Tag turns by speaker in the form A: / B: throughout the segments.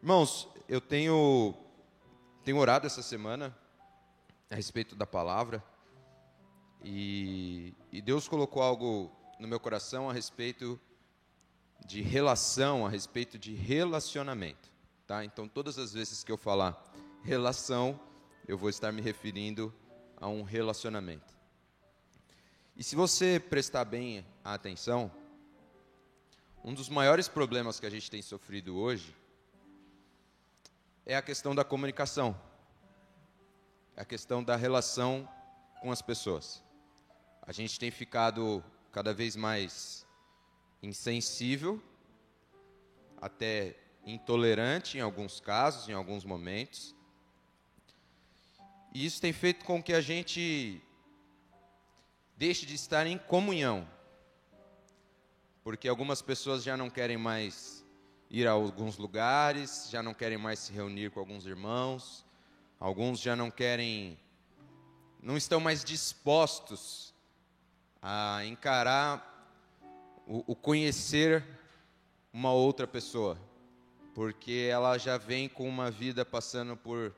A: Irmãos, eu tenho, tenho orado essa semana a respeito da palavra e, e Deus colocou algo no meu coração a respeito de relação, a respeito de relacionamento. Tá? Então, todas as vezes que eu falar relação, eu vou estar me referindo a um relacionamento. E se você prestar bem a atenção, um dos maiores problemas que a gente tem sofrido hoje é a questão da comunicação, é a questão da relação com as pessoas. A gente tem ficado cada vez mais insensível, até intolerante em alguns casos, em alguns momentos. E isso tem feito com que a gente deixe de estar em comunhão. Porque algumas pessoas já não querem mais ir a alguns lugares, já não querem mais se reunir com alguns irmãos, alguns já não querem, não estão mais dispostos a encarar o, o conhecer uma outra pessoa, porque ela já vem com uma vida passando por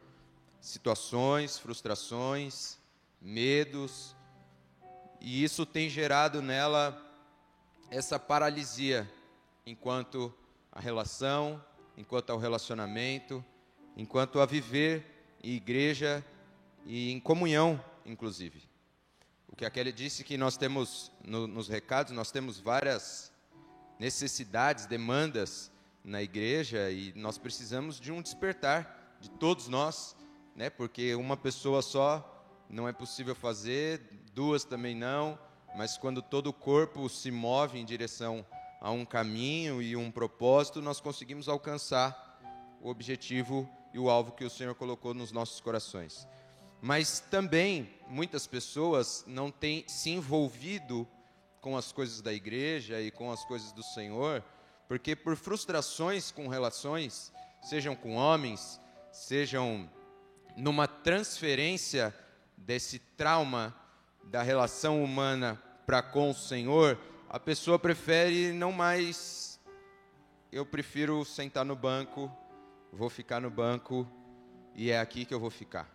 A: situações, frustrações, medos, e isso tem gerado nela essa paralisia enquanto a relação, enquanto ao relacionamento, enquanto a viver em igreja e em comunhão, inclusive. O que a Kelly disse que nós temos no, nos recados, nós temos várias necessidades, demandas na igreja e nós precisamos de um despertar de todos nós, né? Porque uma pessoa só não é possível fazer, duas também não, mas quando todo o corpo se move em direção a um caminho e um propósito, nós conseguimos alcançar o objetivo e o alvo que o Senhor colocou nos nossos corações. Mas também muitas pessoas não têm se envolvido com as coisas da igreja e com as coisas do Senhor, porque por frustrações com relações, sejam com homens, sejam numa transferência desse trauma da relação humana para com o Senhor, a pessoa prefere não mais. Eu prefiro sentar no banco, vou ficar no banco e é aqui que eu vou ficar.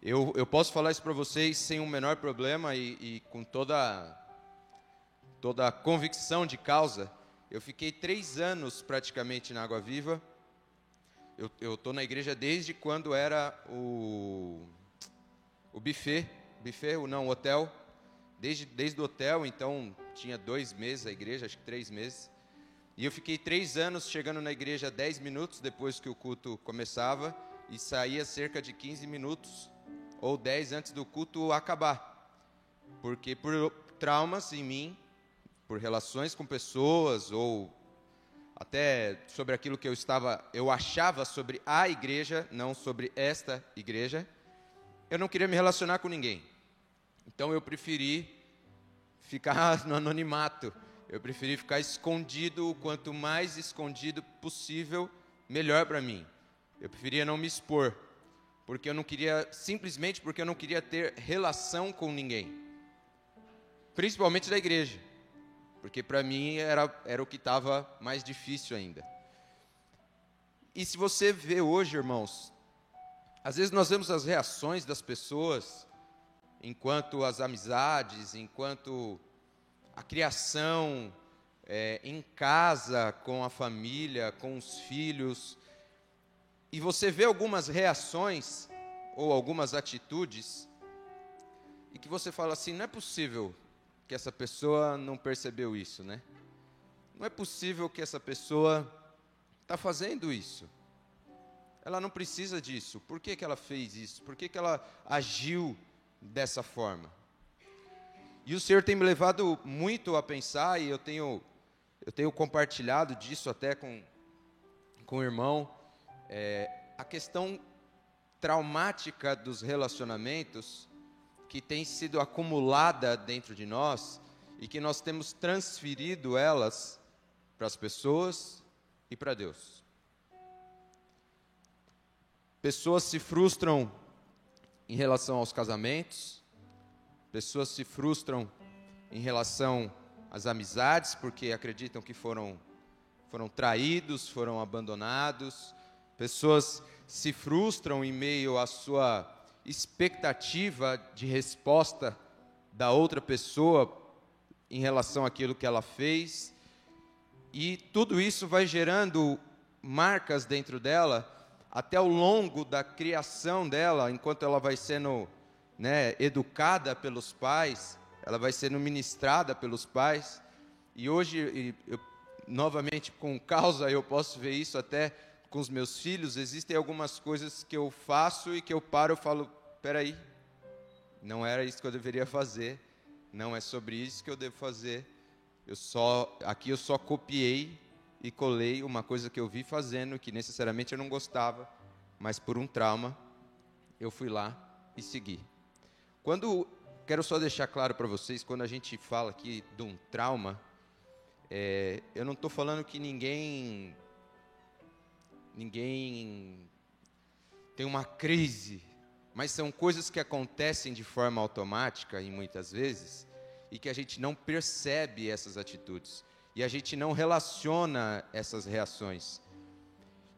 A: Eu, eu posso falar isso para vocês sem o menor problema e, e, com toda, toda a convicção de causa. Eu fiquei três anos praticamente na Água Viva. Eu estou na igreja desde quando era o, o buffet, buffet, ou não, hotel. Desde, desde o hotel, então tinha dois meses a igreja, acho que três meses. E eu fiquei três anos chegando na igreja dez minutos depois que o culto começava e saía cerca de 15 minutos ou 10 antes do culto acabar. Porque por traumas em mim, por relações com pessoas ou até sobre aquilo que eu estava, eu achava sobre a igreja, não sobre esta igreja, eu não queria me relacionar com ninguém. Então eu preferi ficar no anonimato. Eu preferi ficar escondido, quanto mais escondido possível, melhor para mim. Eu preferia não me expor, porque eu não queria, simplesmente porque eu não queria ter relação com ninguém, principalmente da igreja, porque para mim era, era o que estava mais difícil ainda. E se você vê hoje, irmãos, às vezes nós vemos as reações das pessoas enquanto as amizades, enquanto a criação é, em casa, com a família, com os filhos, e você vê algumas reações ou algumas atitudes, e que você fala assim: não é possível que essa pessoa não percebeu isso, né? Não é possível que essa pessoa está fazendo isso. Ela não precisa disso. Por que, que ela fez isso? Por que, que ela agiu dessa forma. E o Senhor tem me levado muito a pensar, e eu tenho, eu tenho compartilhado disso até com, com o irmão, é, a questão traumática dos relacionamentos que tem sido acumulada dentro de nós e que nós temos transferido elas para as pessoas e para Deus. Pessoas se frustram em relação aos casamentos, pessoas se frustram em relação às amizades porque acreditam que foram foram traídos, foram abandonados, Pessoas se frustram em meio à sua expectativa de resposta da outra pessoa em relação àquilo que ela fez. E tudo isso vai gerando marcas dentro dela até ao longo da criação dela, enquanto ela vai sendo né, educada pelos pais, ela vai sendo ministrada pelos pais. E hoje, eu, novamente com causa, eu posso ver isso até com os meus filhos. Existem algumas coisas que eu faço e que eu paro e falo: peraí, não era isso que eu deveria fazer, não é sobre isso que eu devo fazer. Eu só, aqui eu só copiei e colei uma coisa que eu vi fazendo que necessariamente eu não gostava, mas por um trauma eu fui lá e segui. Quando quero só deixar claro para vocês, quando a gente fala aqui de um trauma, é, eu não estou falando que ninguém ninguém tem uma crise, mas são coisas que acontecem de forma automática e muitas vezes e que a gente não percebe essas atitudes e a gente não relaciona essas reações.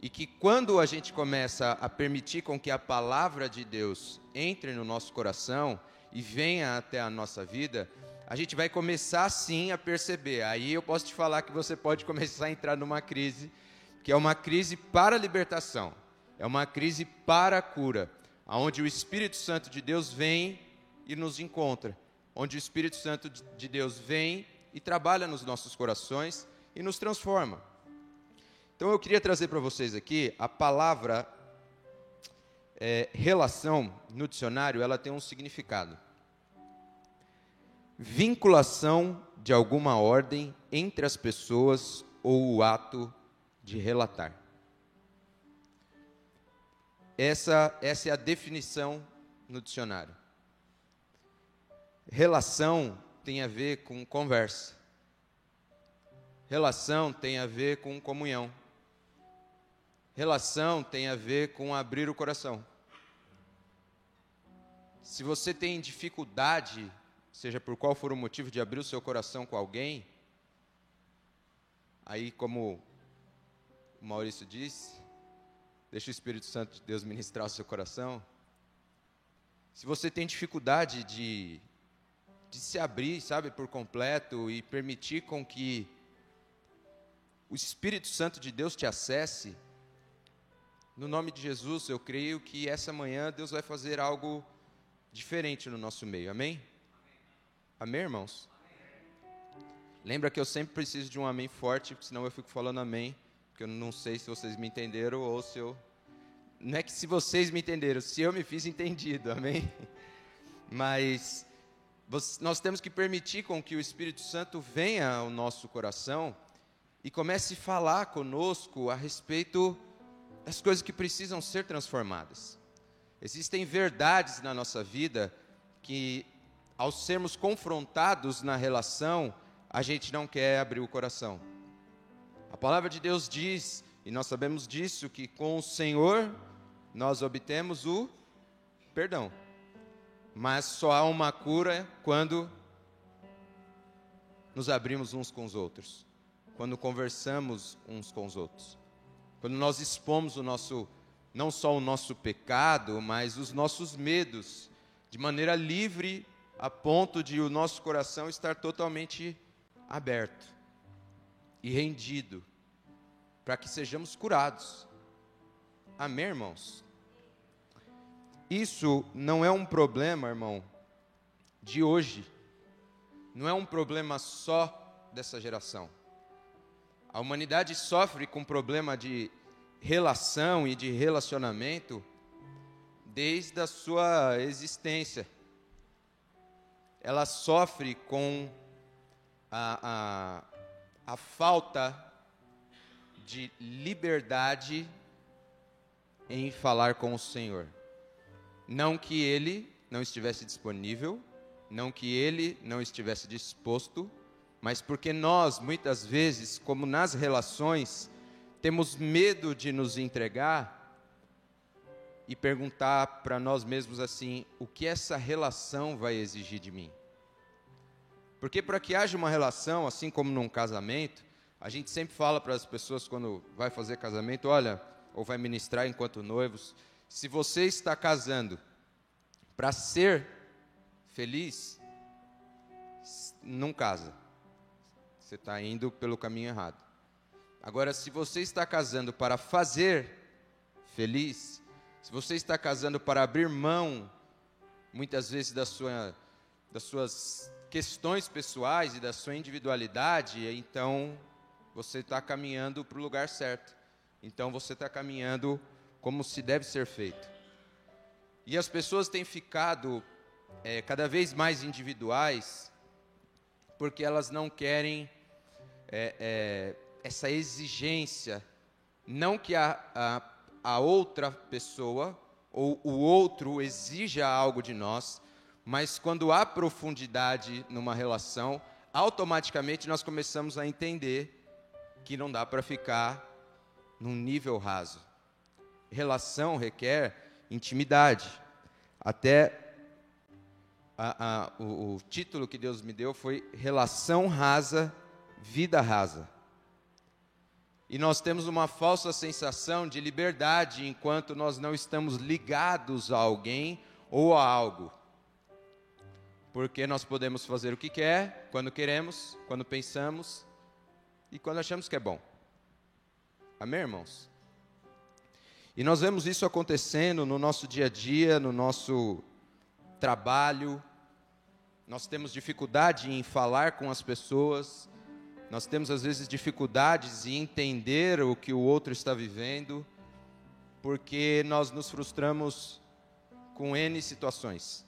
A: E que quando a gente começa a permitir com que a palavra de Deus entre no nosso coração e venha até a nossa vida, a gente vai começar sim a perceber. Aí eu posso te falar que você pode começar a entrar numa crise, que é uma crise para a libertação, é uma crise para a cura, aonde o Espírito Santo de Deus vem e nos encontra, onde o Espírito Santo de Deus vem e trabalha nos nossos corações e nos transforma. Então eu queria trazer para vocês aqui a palavra é, relação no dicionário, ela tem um significado. Vinculação de alguma ordem entre as pessoas ou o ato de relatar. Essa, essa é a definição no dicionário. Relação tem a ver com conversa. Relação tem a ver com comunhão. Relação tem a ver com abrir o coração. Se você tem dificuldade, seja por qual for o motivo de abrir o seu coração com alguém, aí como o Maurício disse, deixa o Espírito Santo de Deus ministrar o seu coração. Se você tem dificuldade de de se abrir, sabe, por completo e permitir com que o Espírito Santo de Deus te acesse, no nome de Jesus, eu creio que essa manhã Deus vai fazer algo diferente no nosso meio. Amém? Amém, irmãos? Lembra que eu sempre preciso de um amém forte, porque senão eu fico falando amém, porque eu não sei se vocês me entenderam ou se eu. Não é que se vocês me entenderam, se eu me fiz entendido, amém? Mas nós temos que permitir com que o Espírito Santo venha ao nosso coração e comece a falar conosco a respeito das coisas que precisam ser transformadas. Existem verdades na nossa vida que, ao sermos confrontados na relação, a gente não quer abrir o coração. A palavra de Deus diz, e nós sabemos disso, que com o Senhor nós obtemos o perdão. Mas só há uma cura quando nos abrimos uns com os outros, quando conversamos uns com os outros, quando nós expomos o nosso, não só o nosso pecado, mas os nossos medos, de maneira livre, a ponto de o nosso coração estar totalmente aberto e rendido, para que sejamos curados. Amém, irmãos? Isso não é um problema, irmão, de hoje. Não é um problema só dessa geração. A humanidade sofre com problema de relação e de relacionamento desde a sua existência. Ela sofre com a, a, a falta de liberdade em falar com o Senhor. Não que ele não estivesse disponível, não que ele não estivesse disposto, mas porque nós, muitas vezes, como nas relações, temos medo de nos entregar e perguntar para nós mesmos assim: o que essa relação vai exigir de mim? Porque para que haja uma relação, assim como num casamento, a gente sempre fala para as pessoas quando vai fazer casamento: olha, ou vai ministrar enquanto noivos, se você está casando para ser feliz, não casa. Você está indo pelo caminho errado. Agora, se você está casando para fazer feliz, se você está casando para abrir mão, muitas vezes, da sua, das suas questões pessoais e da sua individualidade, então você está caminhando para o lugar certo. Então você está caminhando como se deve ser feito. E as pessoas têm ficado é, cada vez mais individuais, porque elas não querem é, é, essa exigência, não que a, a, a outra pessoa ou o outro exija algo de nós, mas quando há profundidade numa relação, automaticamente nós começamos a entender que não dá para ficar num nível raso. Relação requer intimidade. Até a, a, o, o título que Deus me deu foi Relação Rasa, Vida Rasa. E nós temos uma falsa sensação de liberdade enquanto nós não estamos ligados a alguém ou a algo porque nós podemos fazer o que quer, quando queremos, quando pensamos e quando achamos que é bom. Amém, irmãos? E nós vemos isso acontecendo no nosso dia a dia, no nosso trabalho. Nós temos dificuldade em falar com as pessoas, nós temos às vezes dificuldades em entender o que o outro está vivendo, porque nós nos frustramos com N situações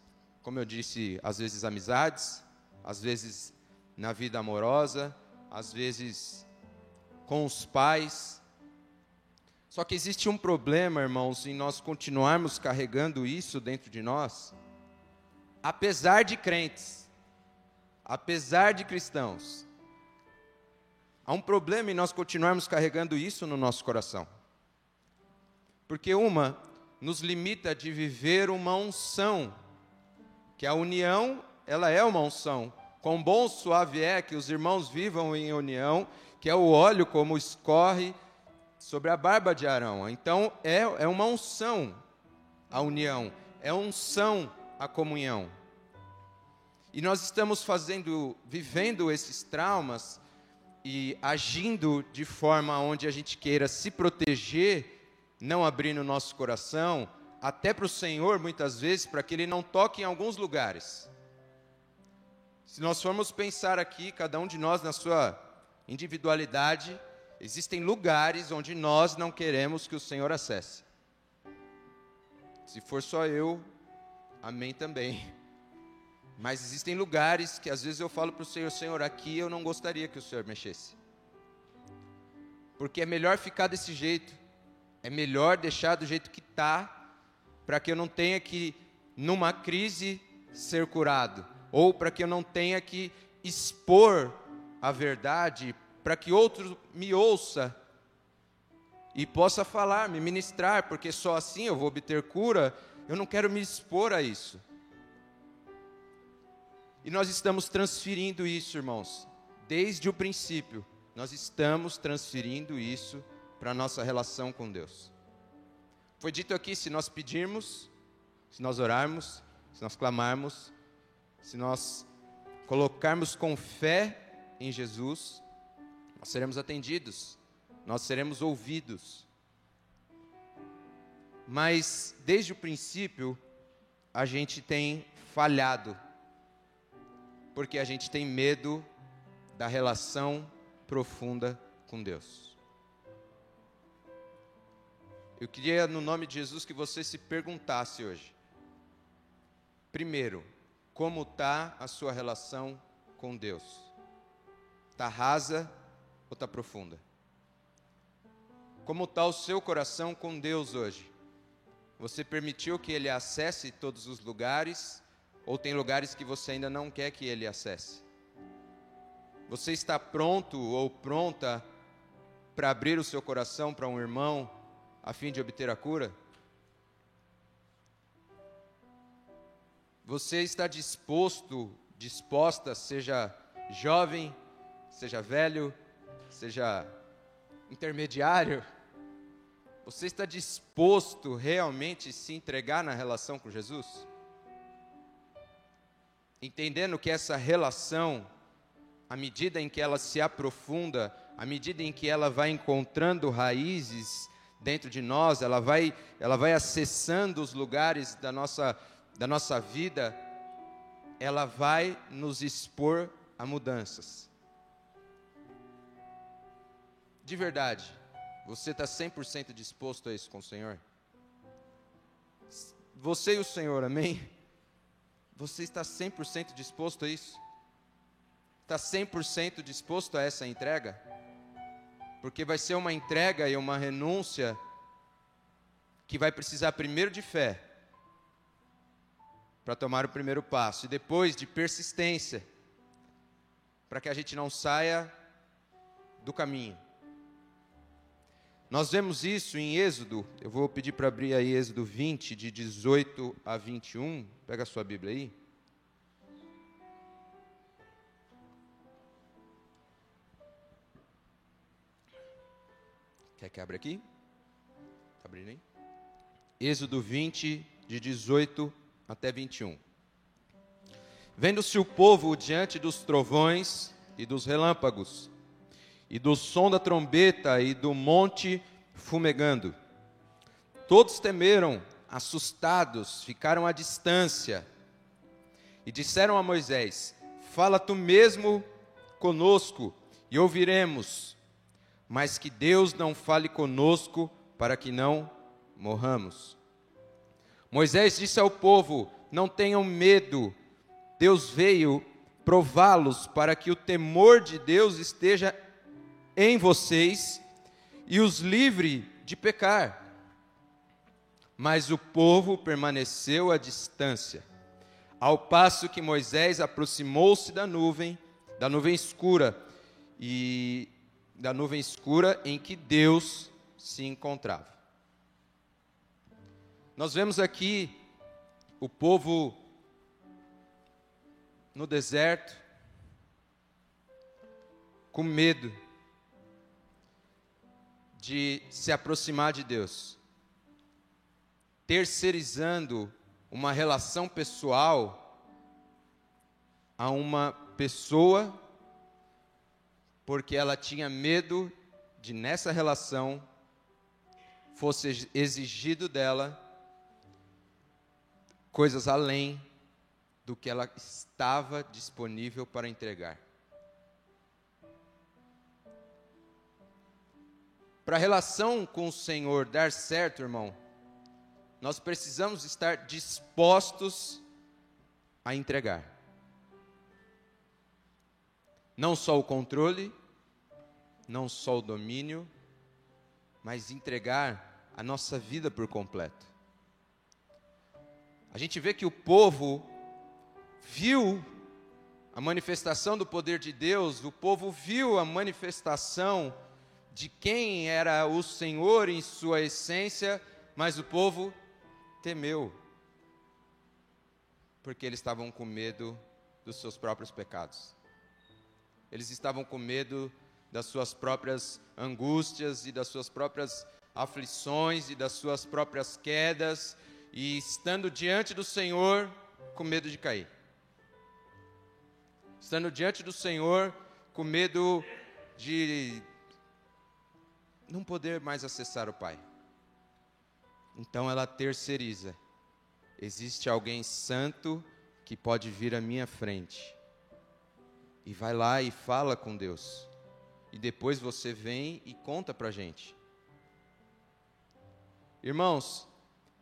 A: como eu disse, às vezes amizades, às vezes na vida amorosa, às vezes com os pais. Só que existe um problema, irmãos, em nós continuarmos carregando isso dentro de nós, apesar de crentes, apesar de cristãos. Há um problema em nós continuarmos carregando isso no nosso coração. Porque uma nos limita de viver uma unção que a união, ela é uma unção. Quão bom suave é que os irmãos vivam em união, que é o óleo como escorre sobre a barba de Arão. Então, é, é uma unção a união, é unção a comunhão. E nós estamos fazendo, vivendo esses traumas e agindo de forma onde a gente queira se proteger, não abrindo o nosso coração, até para o Senhor, muitas vezes, para que Ele não toque em alguns lugares. Se nós formos pensar aqui, cada um de nós na sua individualidade, existem lugares onde nós não queremos que o Senhor acesse. Se for só eu, amém também. Mas existem lugares que às vezes eu falo para o Senhor, Senhor, aqui eu não gostaria que o Senhor mexesse. Porque é melhor ficar desse jeito, é melhor deixar do jeito que está, para que eu não tenha que, numa crise, ser curado, ou para que eu não tenha que expor a verdade, para que outro me ouça e possa falar, me ministrar, porque só assim eu vou obter cura. Eu não quero me expor a isso. E nós estamos transferindo isso, irmãos, desde o princípio. Nós estamos transferindo isso para a nossa relação com Deus. Foi dito aqui: se nós pedirmos, se nós orarmos, se nós clamarmos, se nós colocarmos com fé em Jesus, nós seremos atendidos, nós seremos ouvidos. Mas desde o princípio, a gente tem falhado, porque a gente tem medo da relação profunda com Deus. Eu queria, no nome de Jesus, que você se perguntasse hoje. Primeiro, como está a sua relação com Deus? Está rasa ou está profunda? Como está o seu coração com Deus hoje? Você permitiu que Ele acesse todos os lugares? Ou tem lugares que você ainda não quer que Ele acesse? Você está pronto ou pronta para abrir o seu coração para um irmão a fim de obter a cura? Você está disposto, disposta, seja jovem, seja velho, seja intermediário? Você está disposto realmente a se entregar na relação com Jesus? Entendendo que essa relação, à medida em que ela se aprofunda, à medida em que ela vai encontrando raízes dentro de nós, ela vai, ela vai acessando os lugares da nossa, da nossa vida, ela vai nos expor a mudanças. De verdade, você está 100% disposto a isso com o Senhor? Você e o Senhor, amém? Você está 100% disposto a isso? Está 100% disposto a essa entrega? Porque vai ser uma entrega e uma renúncia que vai precisar primeiro de fé para tomar o primeiro passo e depois de persistência para que a gente não saia do caminho. Nós vemos isso em Êxodo, eu vou pedir para abrir aí Êxodo 20, de 18 a 21. Pega a sua Bíblia aí. Quer que abra aqui? Está abrindo aí? Êxodo 20, de 18 até 21. Vendo-se o povo diante dos trovões e dos relâmpagos, e do som da trombeta e do monte fumegando. Todos temeram, assustados, ficaram à distância e disseram a Moisés: Fala tu mesmo conosco e ouviremos, mas que Deus não fale conosco para que não morramos. Moisés disse ao povo: Não tenham medo, Deus veio prová-los para que o temor de Deus esteja em vocês e os livre de pecar. Mas o povo permaneceu à distância, ao passo que Moisés aproximou-se da nuvem, da nuvem escura, e da nuvem escura em que Deus se encontrava. Nós vemos aqui o povo no deserto, com medo, de se aproximar de Deus, terceirizando uma relação pessoal a uma pessoa, porque ela tinha medo de nessa relação fosse exigido dela coisas além do que ela estava disponível para entregar. Para a relação com o Senhor dar certo, irmão, nós precisamos estar dispostos a entregar. Não só o controle, não só o domínio, mas entregar a nossa vida por completo. A gente vê que o povo viu a manifestação do poder de Deus, o povo viu a manifestação de quem era o Senhor em sua essência, mas o povo temeu, porque eles estavam com medo dos seus próprios pecados. Eles estavam com medo das suas próprias angústias e das suas próprias aflições e das suas próprias quedas, e estando diante do Senhor com medo de cair. Estando diante do Senhor com medo de não poder mais acessar o Pai. Então ela terceiriza. Existe alguém santo que pode vir à minha frente. E vai lá e fala com Deus. E depois você vem e conta para a gente. Irmãos,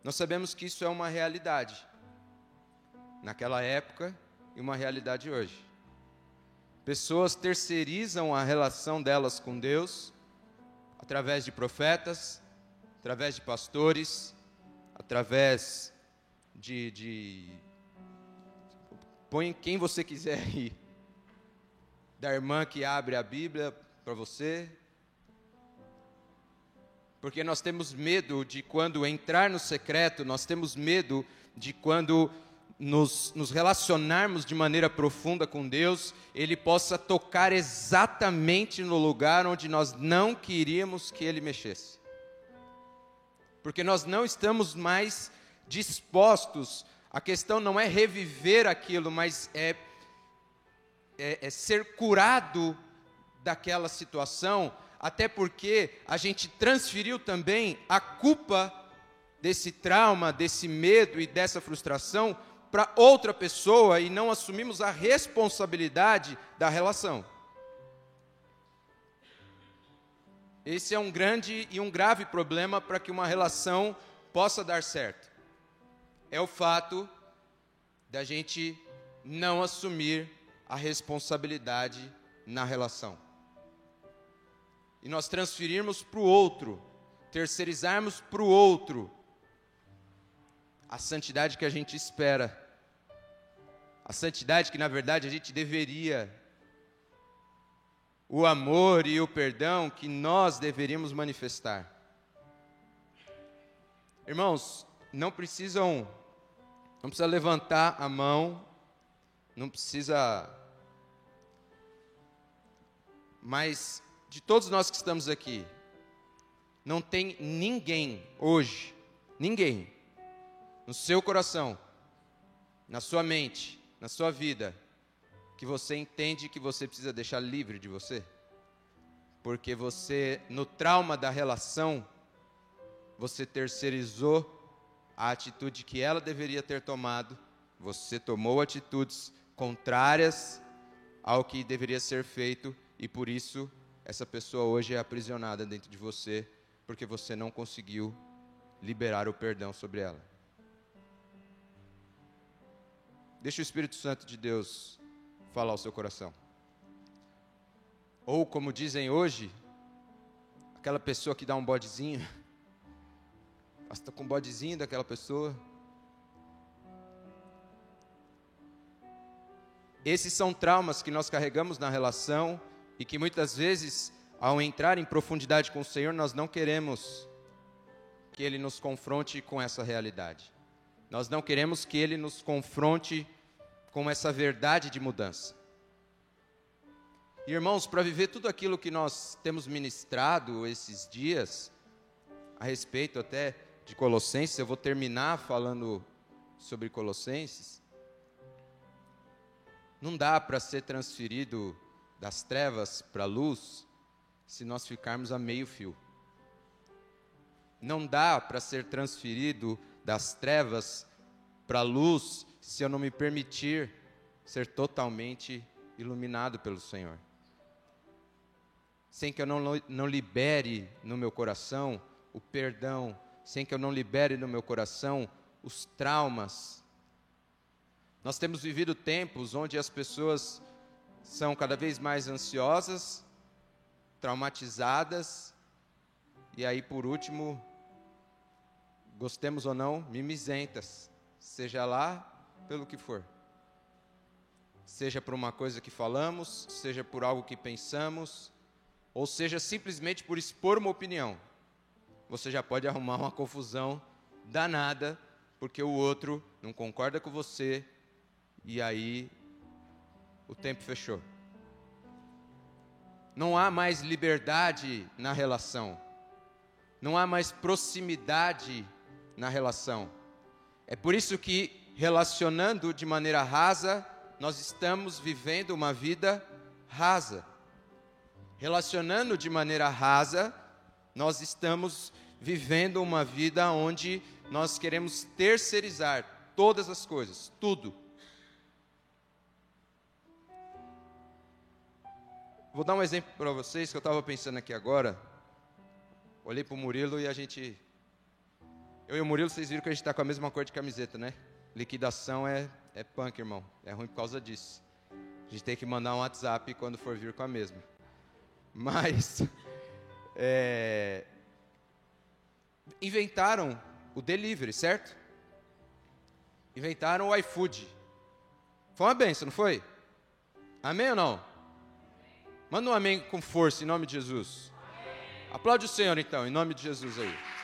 A: nós sabemos que isso é uma realidade. Naquela época e uma realidade hoje. Pessoas terceirizam a relação delas com Deus através de profetas, através de pastores, através de, de põe quem você quiser aí, da irmã que abre a Bíblia para você, porque nós temos medo de quando entrar no secreto, nós temos medo de quando nos, nos, relacionarmos de maneira profunda com Deus, Ele possa tocar exatamente no lugar onde nós não queríamos que Ele mexesse. porque nós não estamos mais dispostos. A questão não é reviver aquilo, mas é, é, é ser curado daquela situação, até porque a gente transferiu também a culpa desse trauma, desse medo e dessa frustração para outra pessoa e não assumimos a responsabilidade da relação. Esse é um grande e um grave problema para que uma relação possa dar certo. É o fato da gente não assumir a responsabilidade na relação. E nós transferirmos para o outro, terceirizarmos para o outro a santidade que a gente espera, a santidade que na verdade a gente deveria, o amor e o perdão que nós deveríamos manifestar. Irmãos, não precisam, não precisa levantar a mão, não precisa, mas de todos nós que estamos aqui, não tem ninguém hoje, ninguém no seu coração, na sua mente, na sua vida, que você entende que você precisa deixar livre de você? Porque você, no trauma da relação, você terceirizou a atitude que ela deveria ter tomado, você tomou atitudes contrárias ao que deveria ser feito e por isso essa pessoa hoje é aprisionada dentro de você, porque você não conseguiu liberar o perdão sobre ela. Deixa o Espírito Santo de Deus falar ao seu coração. Ou, como dizem hoje, aquela pessoa que dá um bodezinho, basta com um bodezinho daquela pessoa. Esses são traumas que nós carregamos na relação e que muitas vezes, ao entrar em profundidade com o Senhor, nós não queremos que Ele nos confronte com essa realidade. Nós não queremos que Ele nos confronte com essa verdade de mudança. Irmãos, para viver tudo aquilo que nós temos ministrado esses dias, a respeito até de Colossenses, eu vou terminar falando sobre Colossenses. Não dá para ser transferido das trevas para a luz se nós ficarmos a meio fio. Não dá para ser transferido das trevas para a luz se eu não me permitir ser totalmente iluminado pelo Senhor. Sem que eu não, não libere no meu coração o perdão, sem que eu não libere no meu coração os traumas. Nós temos vivido tempos onde as pessoas são cada vez mais ansiosas, traumatizadas, e aí, por último, gostemos ou não, mimizentas, seja lá pelo que for. Seja por uma coisa que falamos, seja por algo que pensamos, ou seja simplesmente por expor uma opinião. Você já pode arrumar uma confusão danada, porque o outro não concorda com você, e aí o tempo fechou. Não há mais liberdade na relação. Não há mais proximidade na relação. É por isso que relacionando de maneira rasa, nós estamos vivendo uma vida rasa. Relacionando de maneira rasa, nós estamos vivendo uma vida onde nós queremos terceirizar todas as coisas, tudo. Vou dar um exemplo para vocês que eu estava pensando aqui agora. Olhei para o Murilo e a gente. Eu e o Murilo, vocês viram que a gente está com a mesma cor de camiseta, né? liquidação é, é punk, irmão. É ruim por causa disso. A gente tem que mandar um WhatsApp quando for vir com a mesma. Mas, é, inventaram o delivery, certo? Inventaram o iFood. Foi uma benção, não foi? Amém ou não? Manda um amém com força, em nome de Jesus. Aplaude o Senhor, então, em nome de Jesus aí.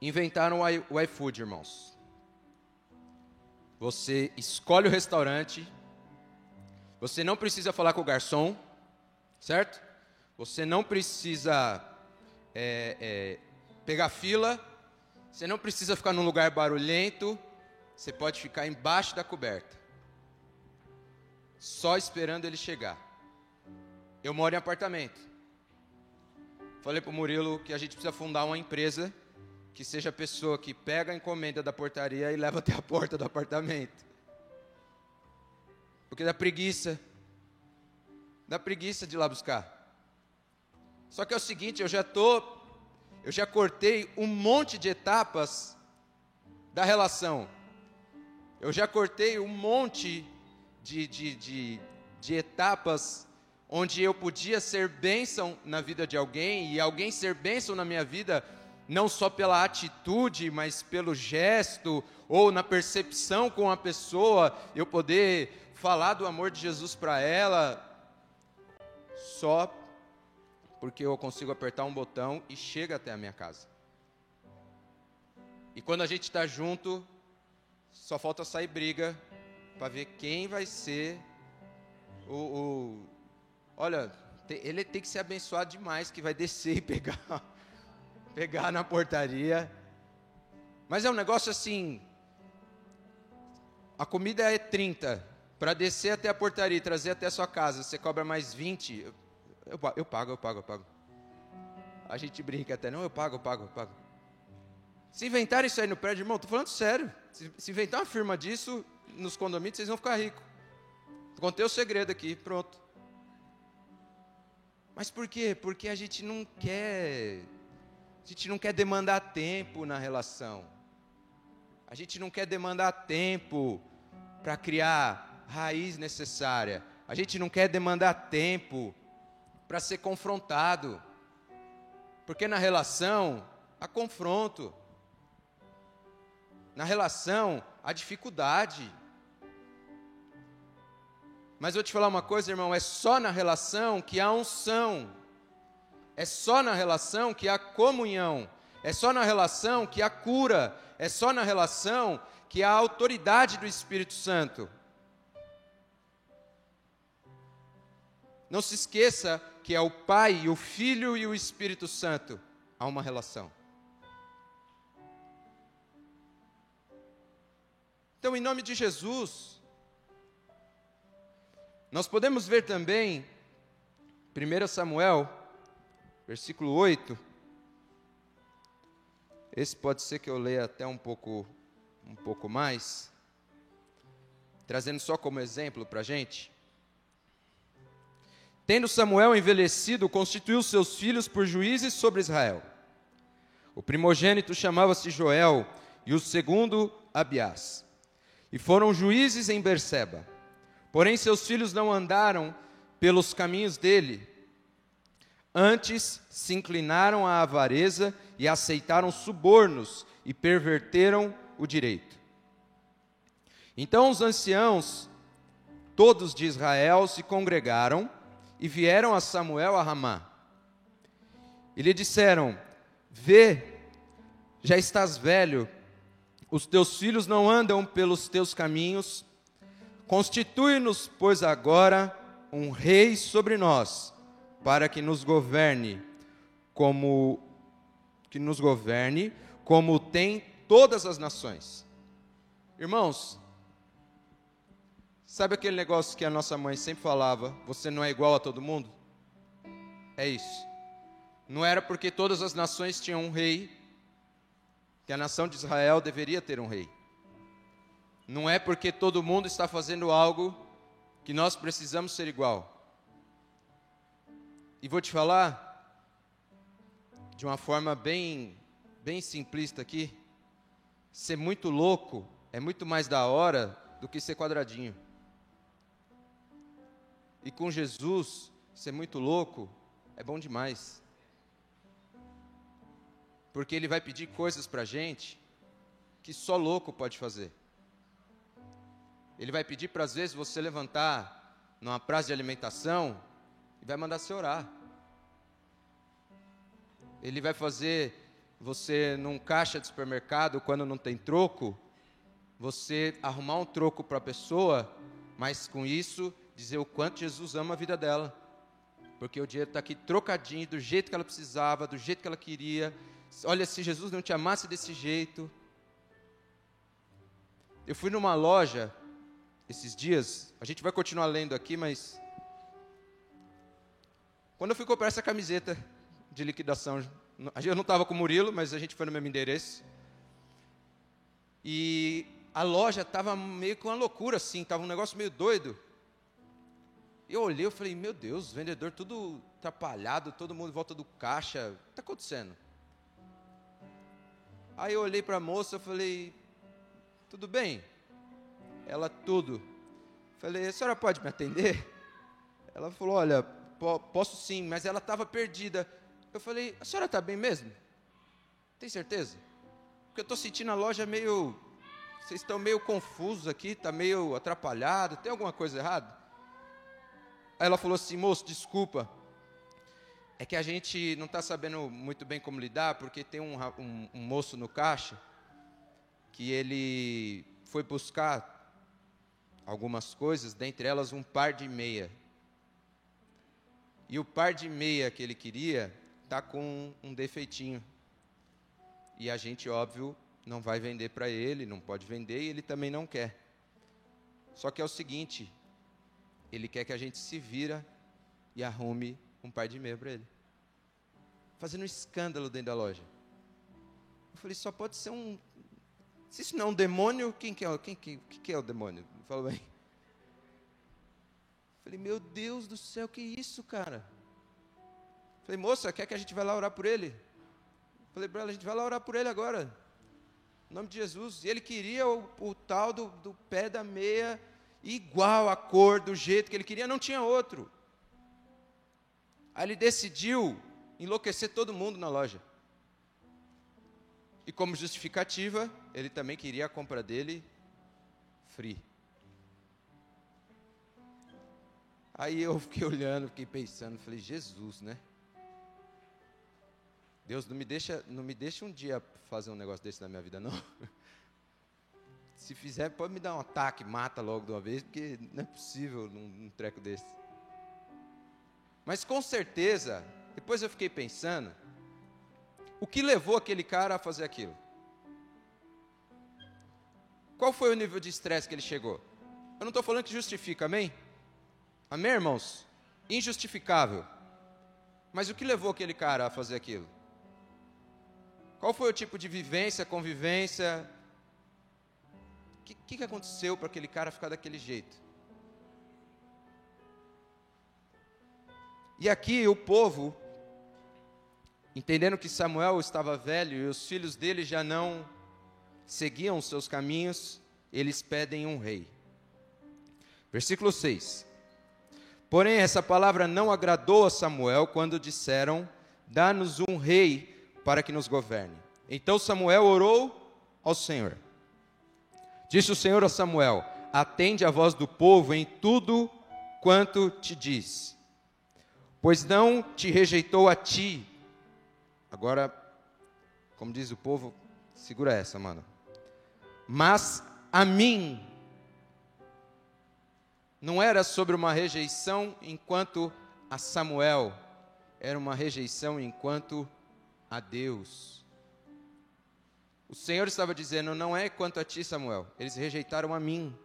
A: Inventaram o iFood, irmãos. Você escolhe o restaurante, você não precisa falar com o garçom, certo? Você não precisa é, é, pegar fila, você não precisa ficar num lugar barulhento, você pode ficar embaixo da coberta, só esperando ele chegar. Eu moro em apartamento. Falei para o Murilo que a gente precisa fundar uma empresa que seja a pessoa que pega a encomenda da portaria e leva até a porta do apartamento. Porque dá preguiça. Dá preguiça de ir lá buscar. Só que é o seguinte, eu já tô, eu já cortei um monte de etapas da relação. Eu já cortei um monte de, de, de, de etapas onde eu podia ser bênção na vida de alguém e alguém ser bênção na minha vida, não só pela atitude, mas pelo gesto ou na percepção com a pessoa, eu poder falar do amor de Jesus para ela, só porque eu consigo apertar um botão e chega até a minha casa. E quando a gente está junto, só falta sair briga para ver quem vai ser o, o Olha, ele tem que ser abençoado demais, que vai descer e pegar, pegar na portaria. Mas é um negócio assim. A comida é 30. Para descer até a portaria e trazer até a sua casa, você cobra mais 20. Eu, eu, pago, eu pago, eu pago. A gente brinca até, não, eu pago, eu pago, eu pago. Se inventarem isso aí no prédio, irmão, estou falando sério. Se, se, inventar uma firma disso nos condomínios, vocês vão ficar ricos. Contei o segredo aqui, pronto. Mas por quê? Porque a gente não quer, a gente não quer demandar tempo na relação. A gente não quer demandar tempo para criar raiz necessária. A gente não quer demandar tempo para ser confrontado. Porque na relação há confronto. Na relação há dificuldade. Mas vou te falar uma coisa, irmão: é só na relação que há unção, é só na relação que há comunhão, é só na relação que há cura, é só na relação que há autoridade do Espírito Santo. Não se esqueça que é o Pai, o Filho e o Espírito Santo. Há uma relação. Então, em nome de Jesus, nós podemos ver também, 1 Samuel, versículo 8. Esse pode ser que eu leia até um pouco, um pouco mais, trazendo só como exemplo para a gente. Tendo Samuel envelhecido, constituiu seus filhos por juízes sobre Israel. O primogênito chamava-se Joel e o segundo Abiás. E foram juízes em Berseba. Porém, seus filhos não andaram pelos caminhos dele. Antes se inclinaram à avareza e aceitaram subornos e perverteram o direito. Então os anciãos, todos de Israel, se congregaram e vieram a Samuel a Ramá. E lhe disseram: Vê, já estás velho, os teus filhos não andam pelos teus caminhos, Constitui-nos, pois, agora um rei sobre nós, para que nos governe como que nos governe como tem todas as nações. Irmãos, sabe aquele negócio que a nossa mãe sempre falava, você não é igual a todo mundo? É isso. Não era porque todas as nações tinham um rei que a nação de Israel deveria ter um rei. Não é porque todo mundo está fazendo algo que nós precisamos ser igual. E vou te falar de uma forma bem, bem simplista aqui. Ser muito louco é muito mais da hora do que ser quadradinho. E com Jesus, ser muito louco é bom demais. Porque Ele vai pedir coisas para a gente que só louco pode fazer. Ele vai pedir para às vezes você levantar numa praça de alimentação e vai mandar você orar. Ele vai fazer você num caixa de supermercado quando não tem troco, você arrumar um troco para a pessoa, mas com isso dizer o quanto Jesus ama a vida dela. porque o dinheiro está aqui trocadinho, do jeito que ela precisava, do jeito que ela queria. Olha, se Jesus não te amasse desse jeito. Eu fui numa loja esses dias, a gente vai continuar lendo aqui, mas. Quando eu fui comprar essa camiseta de liquidação, eu não estava com o Murilo, mas a gente foi no mesmo endereço. E a loja estava meio com uma loucura assim, estava um negócio meio doido. Eu olhei, eu falei, meu Deus, vendedor tudo atrapalhado, todo mundo em volta do caixa, o que está acontecendo? Aí eu olhei para a moça, eu falei, tudo bem? Ela, tudo. Falei, a senhora pode me atender? Ela falou, olha, posso sim, mas ela estava perdida. Eu falei, a senhora está bem mesmo? Tem certeza? Porque eu estou sentindo a loja meio. Vocês estão meio confusos aqui, está meio atrapalhado, tem alguma coisa errada? Aí ela falou assim, moço, desculpa. É que a gente não está sabendo muito bem como lidar, porque tem um, um, um moço no caixa que ele foi buscar algumas coisas, dentre elas um par de meia. E o par de meia que ele queria está com um defeitinho. E a gente, óbvio, não vai vender para ele, não pode vender e ele também não quer. Só que é o seguinte, ele quer que a gente se vira e arrume um par de meia para ele. Fazendo um escândalo dentro da loja. Eu falei, só pode ser um. Se isso não é um demônio, quem que é, quem, quem, que é o demônio? Fala bem. Falei, meu Deus do céu, que isso, cara? Falei, moça, quer que a gente vá lá orar por ele? Falei para ela, a gente vai lá orar por ele agora. Em nome de Jesus. E ele queria o, o tal do, do pé da meia, igual a cor, do jeito que ele queria, não tinha outro. Aí ele decidiu enlouquecer todo mundo na loja. E como justificativa, ele também queria a compra dele free. Aí eu fiquei olhando, fiquei pensando, falei, Jesus, né? Deus, não me deixa, não me deixa um dia fazer um negócio desse na minha vida, não. Se fizer, pode me dar um ataque, mata logo de uma vez, porque não é possível num, um treco desse. Mas com certeza, depois eu fiquei pensando, o que levou aquele cara a fazer aquilo? Qual foi o nível de estresse que ele chegou? Eu não estou falando que justifica, amém? Amém, irmãos? Injustificável. Mas o que levou aquele cara a fazer aquilo? Qual foi o tipo de vivência, convivência? O que, que, aconteceu para aquele cara ficar daquele jeito? E aqui o povo, entendendo que Samuel estava velho e os filhos dele já não seguiam os seus caminhos, eles pedem um rei. Versículo 6. Porém, essa palavra não agradou a Samuel quando disseram: Dá-nos um rei para que nos governe. Então Samuel orou ao Senhor. Disse o Senhor a Samuel: Atende a voz do povo em tudo quanto te diz, pois não te rejeitou a ti. Agora, como diz o povo, segura essa, mano. Mas a mim não era sobre uma rejeição enquanto a Samuel, era uma rejeição enquanto a Deus. O Senhor estava dizendo: não é quanto a ti, Samuel, eles rejeitaram a mim.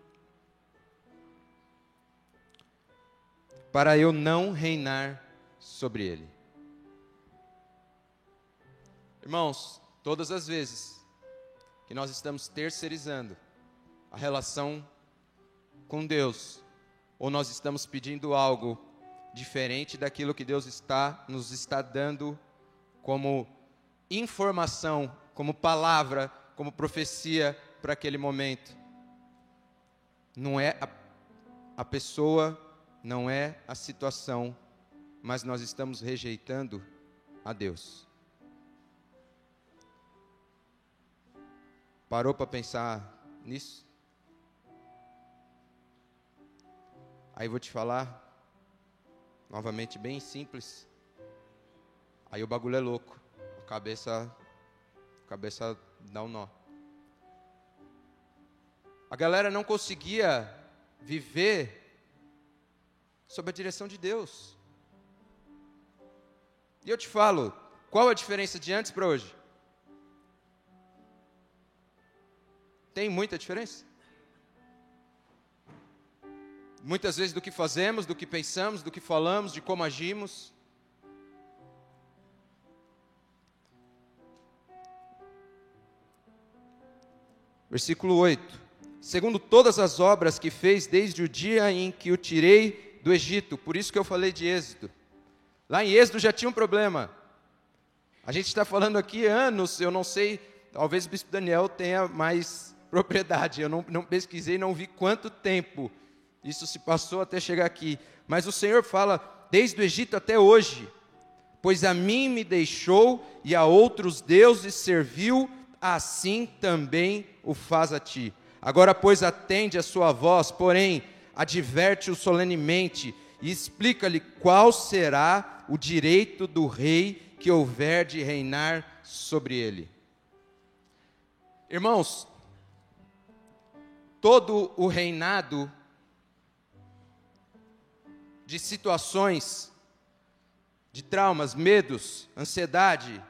A: Para eu não reinar sobre ele. Irmãos, todas as vezes que nós estamos terceirizando a relação com Deus, ou nós estamos pedindo algo diferente daquilo que Deus está nos está dando como informação, como palavra, como profecia para aquele momento. Não é a, a pessoa, não é a situação, mas nós estamos rejeitando a Deus. Parou para pensar nisso? Aí vou te falar, novamente bem simples. Aí o bagulho é louco. A cabeça, a cabeça dá um nó. A galera não conseguia viver sob a direção de Deus. E eu te falo, qual a diferença de antes para hoje? Tem muita diferença? Muitas vezes do que fazemos, do que pensamos, do que falamos, de como agimos. Versículo 8. Segundo todas as obras que fez desde o dia em que o tirei do Egito, por isso que eu falei de Êxodo. Lá em Êxodo já tinha um problema. A gente está falando aqui anos, eu não sei, talvez o bispo Daniel tenha mais propriedade. Eu não, não pesquisei, não vi quanto tempo isso se passou até chegar aqui. Mas o Senhor fala, desde o Egito até hoje, pois a mim me deixou e a outros deuses serviu, assim também o faz a ti. Agora, pois, atende a sua voz, porém, adverte-o solenemente e explica-lhe qual será o direito do rei que houver de reinar sobre ele. Irmãos, todo o reinado de situações, de traumas, medos, ansiedade,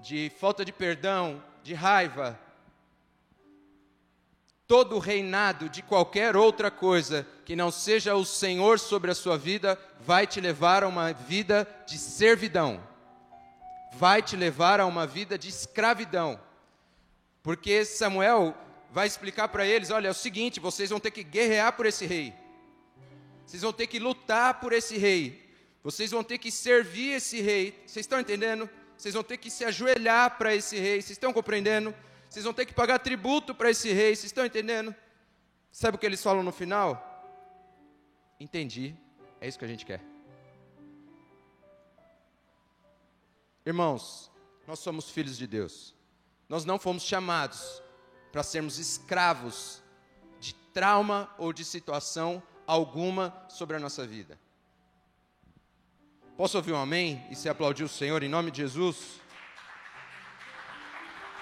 A: de falta de perdão, de raiva, todo reinado de qualquer outra coisa que não seja o Senhor sobre a sua vida, vai te levar a uma vida de servidão, vai te levar a uma vida de escravidão. Porque Samuel vai explicar para eles: olha, é o seguinte, vocês vão ter que guerrear por esse rei, vocês vão ter que lutar por esse rei, vocês vão ter que servir esse rei. Vocês estão entendendo? Vocês vão ter que se ajoelhar para esse rei. Vocês estão compreendendo? Vocês vão ter que pagar tributo para esse rei. Vocês estão entendendo? Sabe o que eles falam no final? Entendi. É isso que a gente quer. Irmãos, nós somos filhos de Deus. Nós não fomos chamados para sermos escravos de trauma ou de situação alguma sobre a nossa vida. Posso ouvir um amém e se aplaudir o Senhor em nome de Jesus?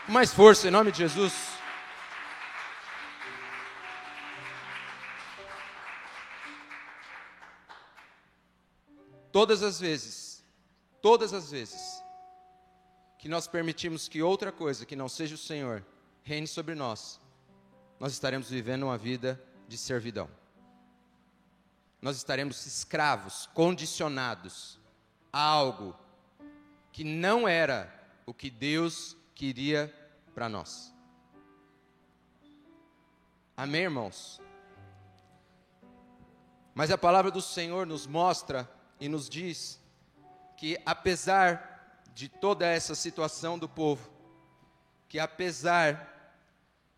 A: Mais força em nome de Jesus. Todas as vezes, todas as vezes que nós permitimos que outra coisa que não seja o Senhor reine sobre nós, nós estaremos vivendo uma vida de servidão. Nós estaremos escravos, condicionados a algo que não era o que Deus queria para nós. Amém, irmãos? Mas a palavra do Senhor nos mostra e nos diz que, apesar de toda essa situação do povo, que apesar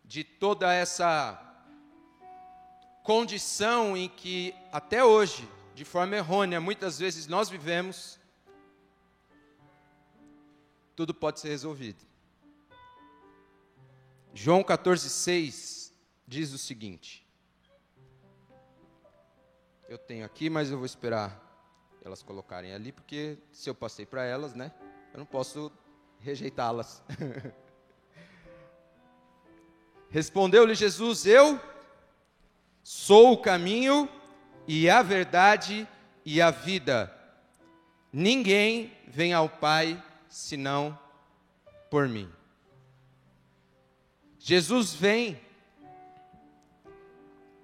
A: de toda essa condição em que até hoje, de forma errônea, muitas vezes nós vivemos, tudo pode ser resolvido. João 14,6 diz o seguinte. Eu tenho aqui, mas eu vou esperar elas colocarem ali, porque se eu passei para elas, né? Eu não posso rejeitá-las. Respondeu-lhe Jesus: Eu sou o caminho e a verdade e a vida. Ninguém vem ao Pai senão por mim. Jesus vem,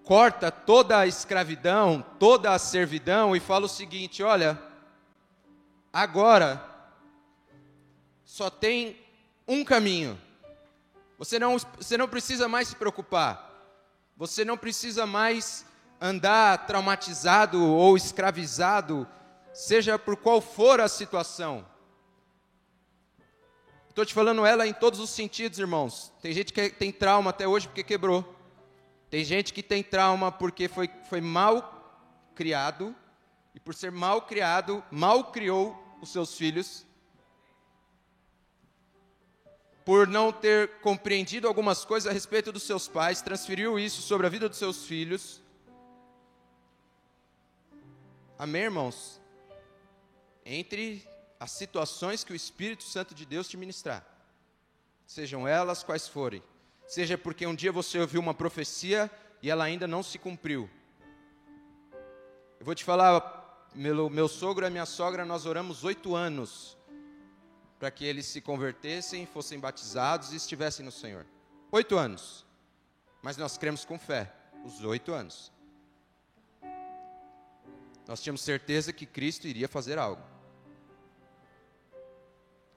A: corta toda a escravidão, toda a servidão e fala o seguinte: olha, agora só tem um caminho. Você não, você não precisa mais se preocupar. Você não precisa mais andar traumatizado ou escravizado, seja por qual for a situação. Estou te falando ela em todos os sentidos, irmãos. Tem gente que tem trauma até hoje porque quebrou. Tem gente que tem trauma porque foi, foi mal criado. E por ser mal criado, mal criou os seus filhos. Por não ter compreendido algumas coisas a respeito dos seus pais, transferiu isso sobre a vida dos seus filhos. Amém, irmãos? Entre as situações que o Espírito Santo de Deus te ministrar, sejam elas quais forem, seja porque um dia você ouviu uma profecia e ela ainda não se cumpriu. Eu vou te falar, meu, meu sogro e minha sogra, nós oramos oito anos para que eles se convertessem, fossem batizados e estivessem no Senhor. Oito anos. Mas nós cremos com fé, os oito anos. Nós tínhamos certeza que Cristo iria fazer algo.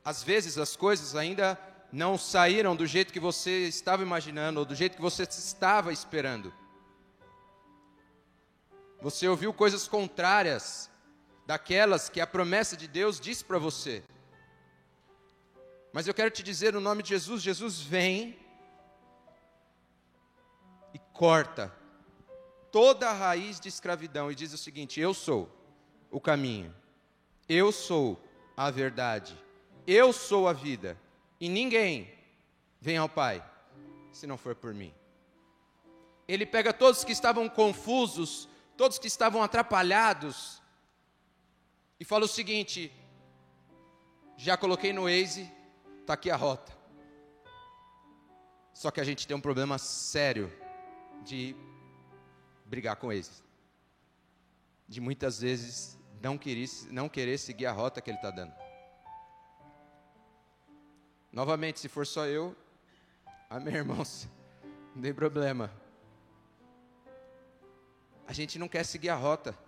A: Às vezes as coisas ainda não saíram do jeito que você estava imaginando, ou do jeito que você estava esperando. Você ouviu coisas contrárias daquelas que a promessa de Deus diz para você. Mas eu quero te dizer no nome de Jesus: Jesus vem e corta toda a raiz de escravidão e diz o seguinte: Eu sou o caminho, eu sou a verdade, eu sou a vida, e ninguém vem ao Pai se não for por mim. Ele pega todos que estavam confusos, todos que estavam atrapalhados, e fala o seguinte: já coloquei no Waze, está aqui a rota. Só que a gente tem um problema sério de brigar com eles. De muitas vezes não querer, não querer seguir a rota que ele está dando. Novamente, se for só eu, amém, irmãos, não tem problema. A gente não quer seguir a rota,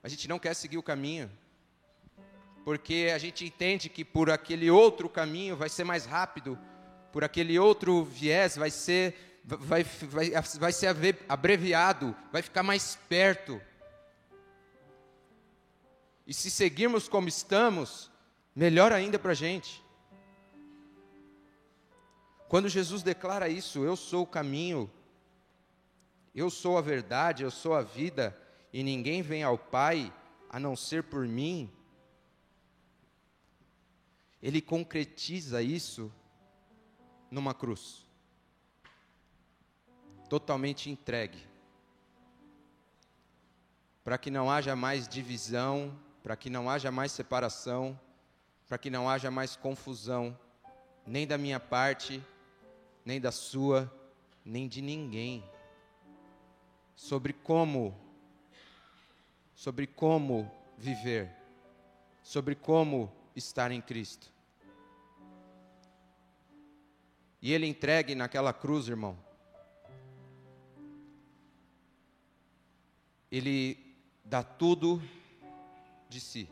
A: a gente não quer seguir o caminho, porque a gente entende que por aquele outro caminho vai ser mais rápido, por aquele outro viés vai ser, vai, vai, vai ser abreviado, vai ficar mais perto. E se seguirmos como estamos, melhor ainda para a gente. Quando Jesus declara isso, eu sou o caminho, eu sou a verdade, eu sou a vida, e ninguém vem ao Pai a não ser por mim, ele concretiza isso numa cruz. Totalmente entregue. Para que não haja mais divisão, para que não haja mais separação, para que não haja mais confusão, nem da minha parte, nem da sua, nem de ninguém. Sobre como sobre como viver, sobre como estar em Cristo. E ele entregue naquela cruz, irmão. Ele dá tudo de si.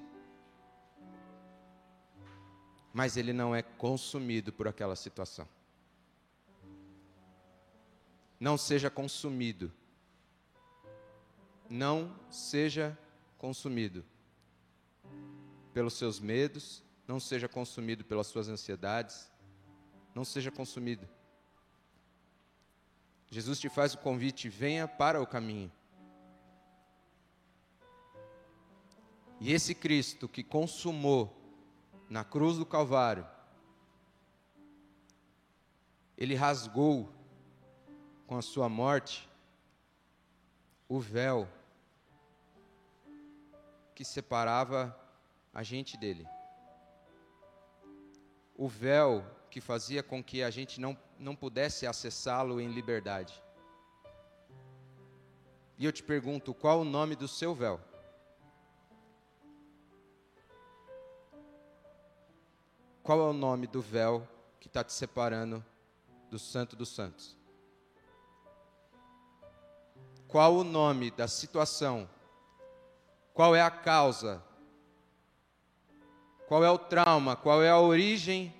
A: Mas ele não é consumido por aquela situação. Não seja consumido. Não seja consumido pelos seus medos, não seja consumido pelas suas ansiedades, não seja consumido. Jesus te faz o convite: venha para o caminho. E esse Cristo que consumou na cruz do Calvário, ele rasgou com a sua morte o véu que separava a gente dele. O véu que fazia com que a gente não, não pudesse acessá-lo em liberdade. E eu te pergunto, qual o nome do seu véu? Qual é o nome do véu que está te separando do Santo dos Santos? Qual o nome da situação? Qual é a causa? Qual é o trauma? Qual é a origem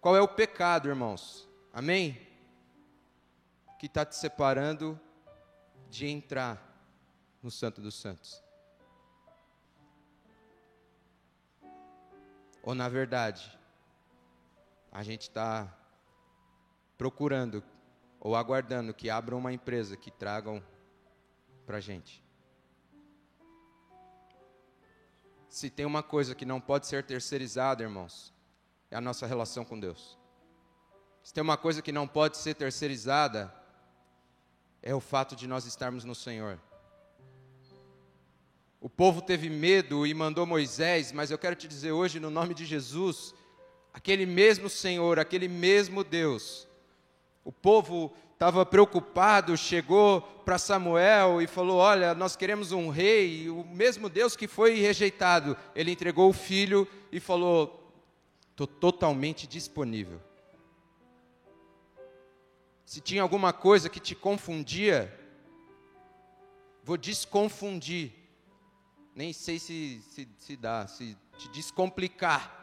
A: qual é o pecado, irmãos? Amém? Que está te separando de entrar no Santo dos Santos. Ou na verdade, a gente está procurando ou aguardando que abram uma empresa que tragam para a gente. Se tem uma coisa que não pode ser terceirizada, irmãos, é a nossa relação com Deus. Se tem uma coisa que não pode ser terceirizada, é o fato de nós estarmos no Senhor. O povo teve medo e mandou Moisés, mas eu quero te dizer hoje, no nome de Jesus, aquele mesmo Senhor, aquele mesmo Deus, o povo estava preocupado, chegou para Samuel e falou: Olha, nós queremos um rei. E o mesmo Deus que foi rejeitado, ele entregou o filho e falou: estou totalmente disponível. Se tinha alguma coisa que te confundia, vou desconfundir. Nem sei se, se, se dá, se te descomplicar.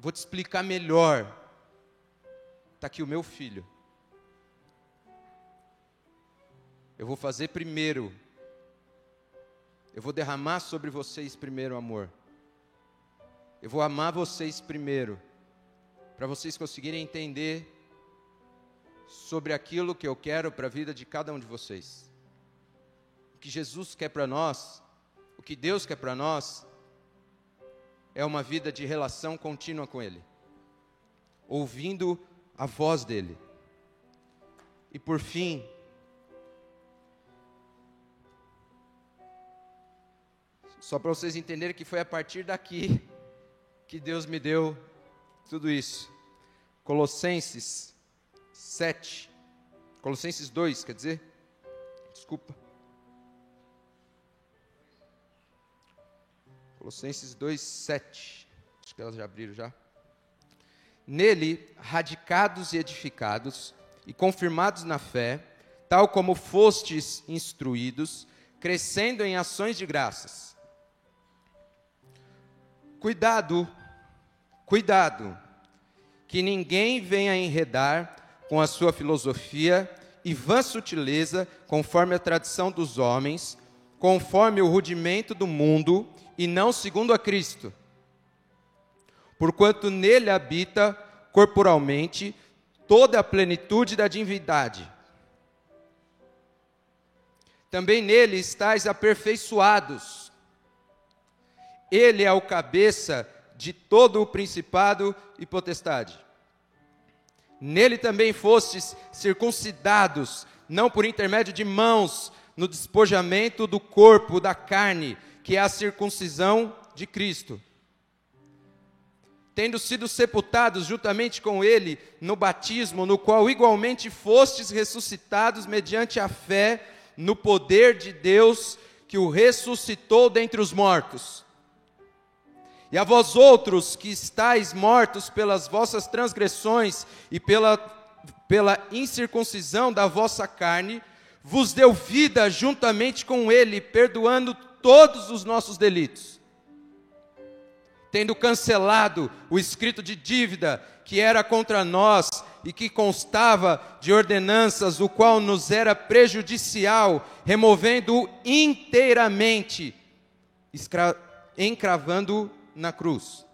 A: Vou te explicar melhor. Está aqui o meu filho. Eu vou fazer primeiro. Eu vou derramar sobre vocês primeiro amor. Eu vou amar vocês primeiro. Para vocês conseguirem entender sobre aquilo que eu quero para a vida de cada um de vocês. O que Jesus quer para nós, o que Deus quer para nós, é uma vida de relação contínua com Ele, ouvindo a voz dEle. E por fim, só para vocês entenderem que foi a partir daqui que Deus me deu tudo isso. Colossenses 7. Colossenses 2, quer dizer? Desculpa. Colossenses 2, 7. Acho que elas já abriram já. Nele, radicados e edificados, e confirmados na fé, tal como fostes instruídos, crescendo em ações de graças. Cuidado, cuidado, que ninguém venha enredar com a sua filosofia e vã sutileza, conforme a tradição dos homens, conforme o rudimento do mundo, e não segundo a Cristo. Porquanto nele habita corporalmente toda a plenitude da divindade. Também nele estáis aperfeiçoados. Ele é o cabeça de todo o principado e potestade. Nele também fostes circuncidados, não por intermédio de mãos, no despojamento do corpo, da carne, que é a circuncisão de Cristo. Tendo sido sepultados juntamente com Ele no batismo, no qual igualmente fostes ressuscitados mediante a fé no poder de Deus que o ressuscitou dentre os mortos e a vós outros que estáis mortos pelas vossas transgressões e pela, pela incircuncisão da vossa carne, vos deu vida juntamente com Ele, perdoando todos os nossos delitos. Tendo cancelado o escrito de dívida que era contra nós e que constava de ordenanças, o qual nos era prejudicial, removendo-o inteiramente, encravando-o na cruz.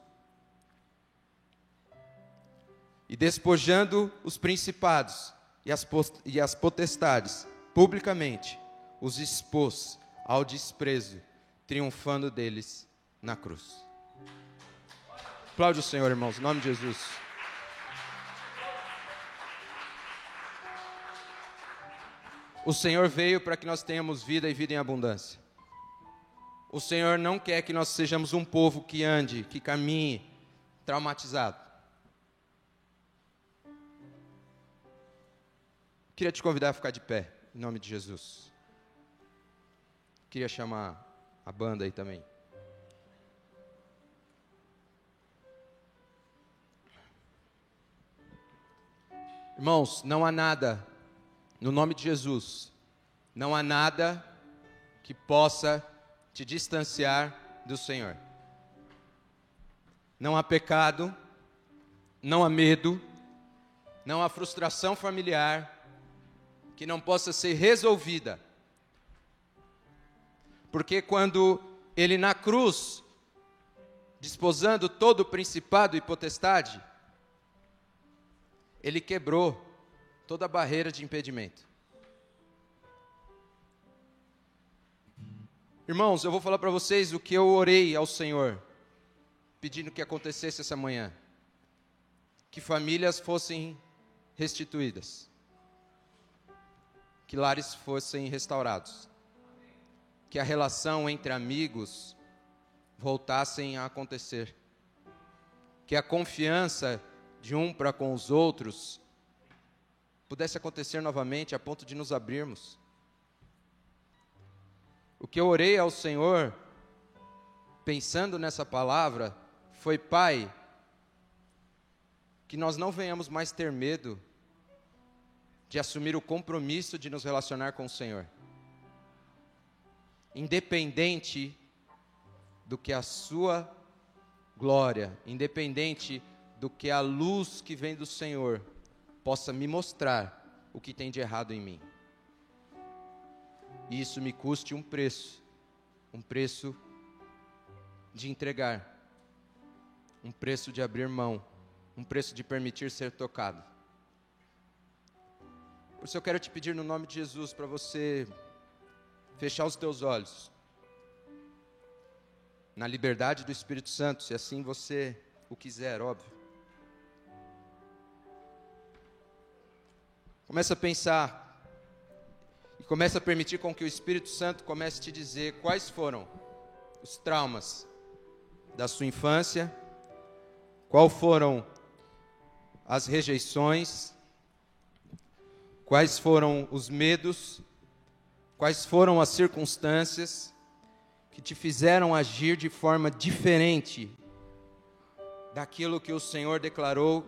A: E despojando os principados e as, e as potestades, publicamente, os expôs ao desprezo, triunfando deles na cruz. Aplaude o Senhor, irmãos, em nome de Jesus. O Senhor veio para que nós tenhamos vida e vida em abundância. O Senhor não quer que nós sejamos um povo que ande, que caminhe traumatizado. Queria te convidar a ficar de pé, em nome de Jesus. Queria chamar a banda aí também. Irmãos, não há nada, no nome de Jesus, não há nada que possa te distanciar do Senhor. Não há pecado, não há medo, não há frustração familiar que não possa ser resolvida. Porque quando ele na cruz, desposando todo o principado e potestade, ele quebrou toda a barreira de impedimento. Irmãos, eu vou falar para vocês o que eu orei ao Senhor, pedindo que acontecesse essa manhã. Que famílias fossem restituídas. Que lares fossem restaurados. Que a relação entre amigos voltassem a acontecer. Que a confiança de um para com os outros pudesse acontecer novamente a ponto de nos abrirmos o que eu orei ao Senhor, pensando nessa palavra, foi: Pai, que nós não venhamos mais ter medo de assumir o compromisso de nos relacionar com o Senhor. Independente do que a sua glória, independente do que a luz que vem do Senhor possa me mostrar o que tem de errado em mim. E isso me custe um preço, um preço de entregar, um preço de abrir mão, um preço de permitir ser tocado. Por isso eu quero te pedir no nome de Jesus para você fechar os teus olhos. Na liberdade do Espírito Santo, se assim você o quiser, óbvio. Começa a pensar e começa a permitir com que o Espírito Santo comece a te dizer quais foram os traumas da sua infância, qual foram as rejeições, quais foram os medos, quais foram as circunstâncias que te fizeram agir de forma diferente daquilo que o Senhor declarou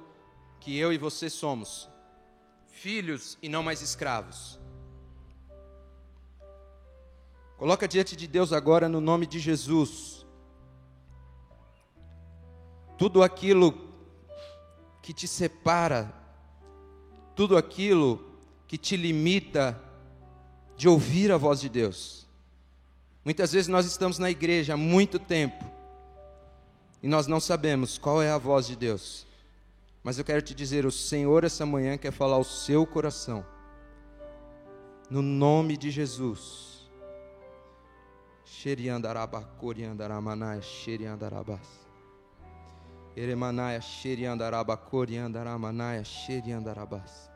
A: que eu e você somos, filhos e não mais escravos. Coloca diante de Deus agora no nome de Jesus. Tudo aquilo que te separa, tudo aquilo que te limita de ouvir a voz de Deus. Muitas vezes nós estamos na igreja há muito tempo e nós não sabemos qual é a voz de Deus. Mas eu quero te dizer, o Senhor essa manhã quer falar ao seu coração. No nome de Jesus. Xeriandarabacoriandaramanai, xeriandarabas. Eremanaya, xeriandarabacoriandaramanaya, xeriandarabas.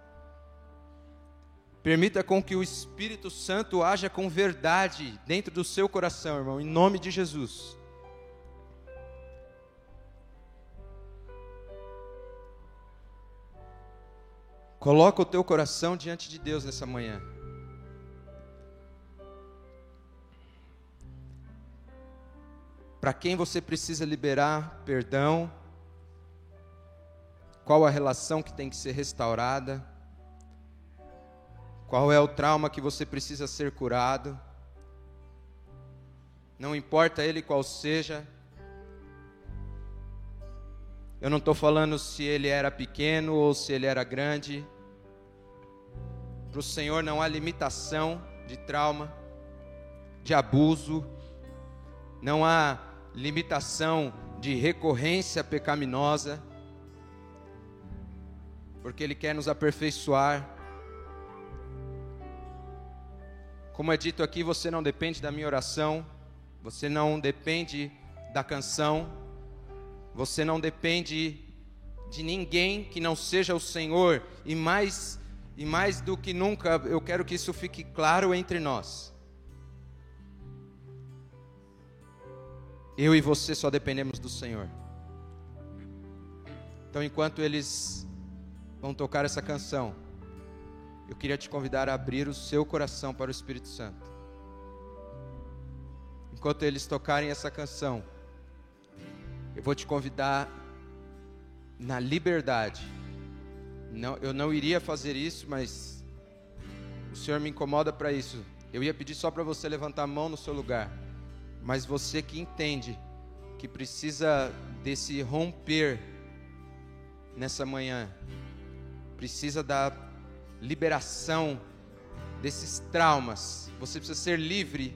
A: Permita com que o Espírito Santo haja com verdade dentro do seu coração, irmão, em nome de Jesus. Coloca o teu coração diante de Deus nessa manhã. Para quem você precisa liberar perdão? Qual a relação que tem que ser restaurada? Qual é o trauma que você precisa ser curado? Não importa ele qual seja. Eu não estou falando se ele era pequeno ou se ele era grande. Para o Senhor não há limitação de trauma, de abuso, não há limitação de recorrência pecaminosa, porque Ele quer nos aperfeiçoar. Como é dito aqui, você não depende da minha oração, você não depende da canção, você não depende de ninguém que não seja o Senhor, e mais e mais do que nunca, eu quero que isso fique claro entre nós. Eu e você só dependemos do Senhor. Então, enquanto eles vão tocar essa canção, eu queria te convidar a abrir o seu coração para o Espírito Santo. Enquanto eles tocarem essa canção, eu vou te convidar na liberdade. Não, eu não iria fazer isso, mas o Senhor me incomoda para isso. Eu ia pedir só para você levantar a mão no seu lugar. Mas você que entende que precisa desse romper nessa manhã, precisa da liberação desses traumas. Você precisa ser livre.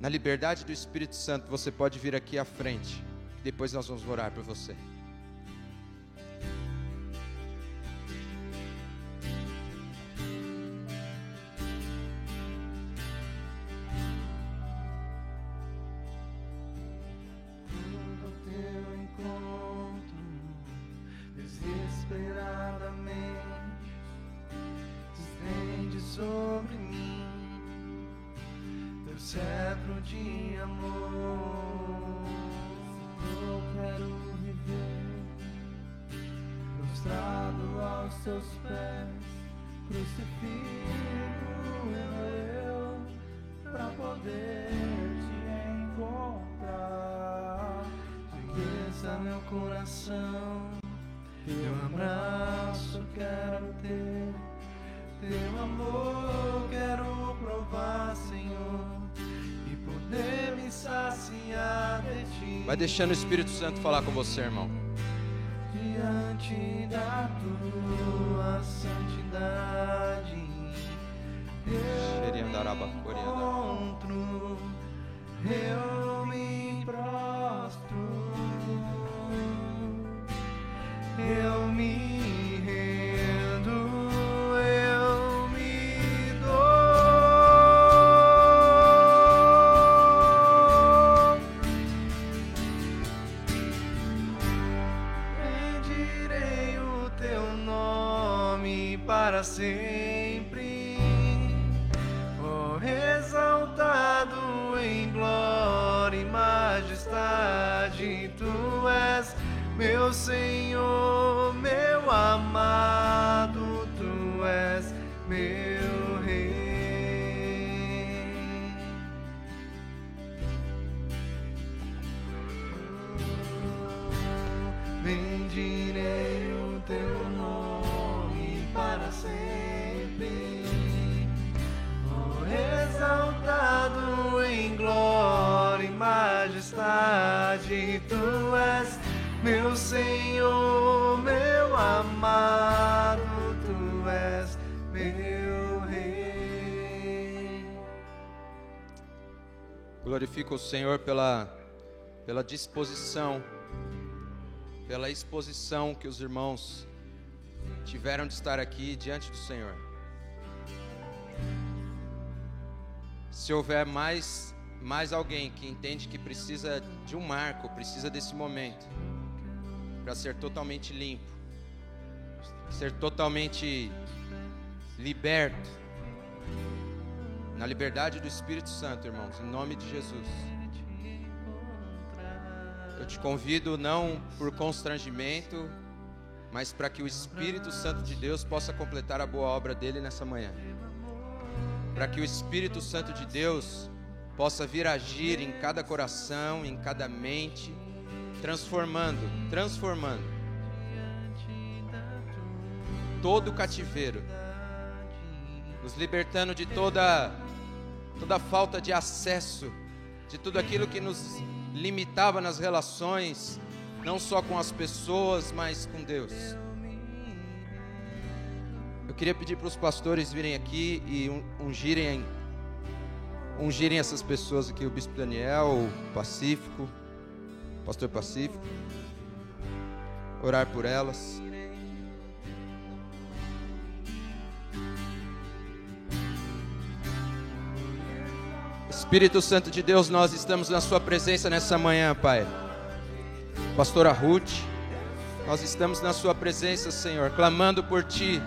A: Na liberdade do Espírito Santo, você pode vir aqui à frente. Depois nós vamos orar por você. Deixando o Espírito Santo falar com você, irmão.
B: Diante da tua
A: Glorifica o Senhor pela, pela disposição, pela exposição que os irmãos tiveram de estar aqui diante do Senhor. Se houver mais, mais alguém que entende que precisa de um marco, precisa desse momento, para ser totalmente limpo, ser totalmente liberto, na liberdade do Espírito Santo, irmãos, em nome de Jesus. Eu te convido não por constrangimento, mas para que o Espírito Santo de Deus possa completar a boa obra dele nessa manhã. Para que o Espírito Santo de Deus possa vir agir em cada coração, em cada mente, transformando, transformando todo o cativeiro, nos libertando de toda toda falta de acesso, de tudo aquilo que nos limitava nas relações, não só com as pessoas, mas com Deus. Eu queria pedir para os pastores virem aqui e un- ungirem, ungirem essas pessoas aqui, o Bispo Daniel, o Pacífico, Pastor Pacífico, orar por elas. Espírito Santo de Deus, nós estamos na Sua presença nessa manhã, Pai. Pastora Ruth, nós estamos na Sua presença, Senhor, clamando por Ti,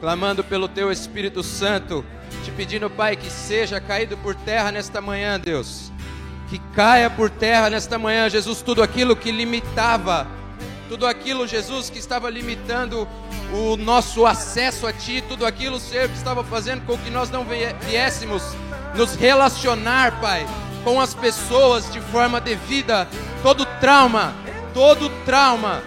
A: clamando pelo Teu Espírito Santo, te pedindo, Pai, que seja caído por terra nesta manhã, Deus. Que caia por terra nesta manhã, Jesus, tudo aquilo que limitava, tudo aquilo, Jesus, que estava limitando o nosso acesso a Ti, tudo aquilo, Senhor, que estava fazendo com que nós não viéssemos nos relacionar, Pai, com as pessoas de forma devida, todo trauma, todo trauma.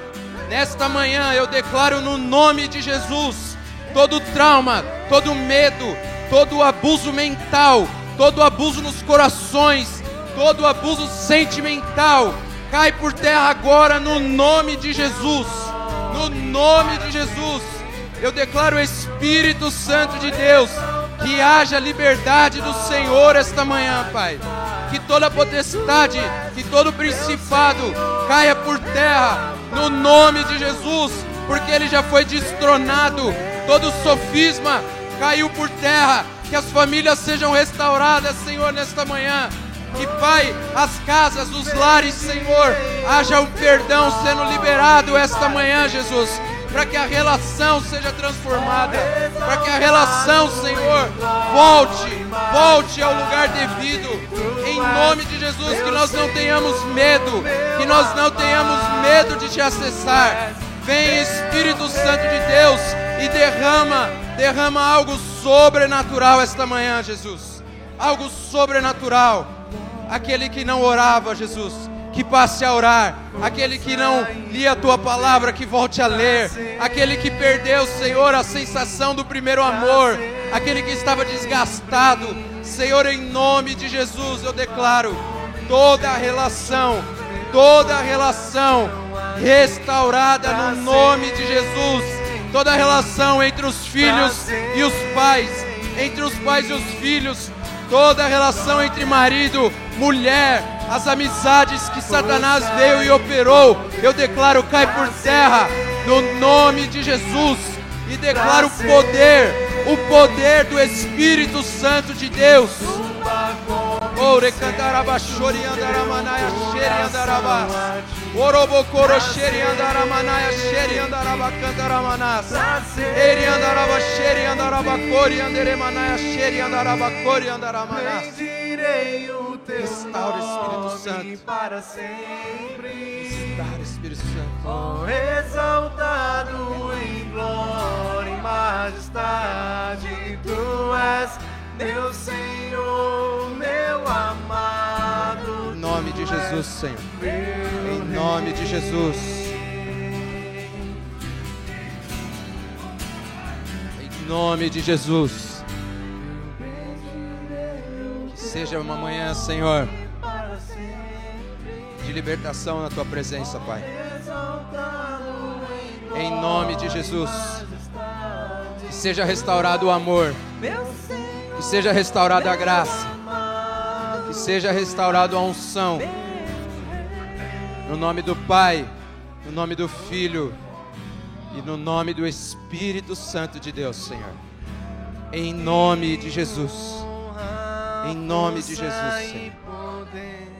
A: Nesta manhã eu declaro no nome de Jesus, todo trauma, todo medo, todo abuso mental, todo abuso nos corações, todo abuso sentimental, cai por terra agora no nome de Jesus. No nome de Jesus, eu declaro o Espírito Santo de Deus que haja liberdade do Senhor esta manhã, Pai. Que toda potestade, que todo principado caia por terra no nome de Jesus, porque ele já foi destronado. Todo sofisma caiu por terra. Que as famílias sejam restauradas, Senhor, nesta manhã. Que, Pai, as casas, os lares, Senhor, haja um perdão sendo liberado esta manhã, Jesus para que a relação seja transformada, para que a relação, Senhor, volte, volte ao lugar devido, em nome de Jesus, que nós não tenhamos medo, que nós não tenhamos medo de te acessar. Vem Espírito Santo de Deus e derrama, derrama algo sobrenatural esta manhã, Jesus. Algo sobrenatural. Aquele que não orava, Jesus, que passe a orar. Aquele que não lia a tua palavra, que volte a ler. Aquele que perdeu, Senhor, a sensação do primeiro amor. Aquele que estava desgastado. Senhor, em nome de Jesus, eu declaro toda a relação, toda a relação restaurada no nome de Jesus. Toda a relação entre os filhos e os pais, entre os pais e os filhos, toda a relação entre marido, mulher, as amizades que Satanás veio e operou, eu declaro cai por terra no nome de Jesus e declaro o poder, o poder do Espírito Santo de Deus. Ore candaraba chori andaramanaya xeri andaraba. Orobocoro xeri andaramanaya xeri andaraba candaramanas. Eri andaraba xeri andaraba cori anderemanaya xeri andaraba cori andaramanas. Restaura, Espírito Santo.
B: para sempre.
A: Restaura, Espírito Santo.
B: Oh, exaltado em glória e majestade, tu és meu Senhor, meu amado.
A: Em nome de Jesus, Senhor. Em nome de Jesus. Em nome de Jesus. Seja uma manhã, Senhor, de libertação na tua presença, Pai.
B: em
A: nome de Jesus. Que seja restaurado o amor. Que seja restaurada a graça. Que seja restaurado a unção. No nome do Pai, no nome do Filho e no nome do Espírito Santo de Deus, Senhor. Em nome de Jesus. Em nome de Jesus, Senhor.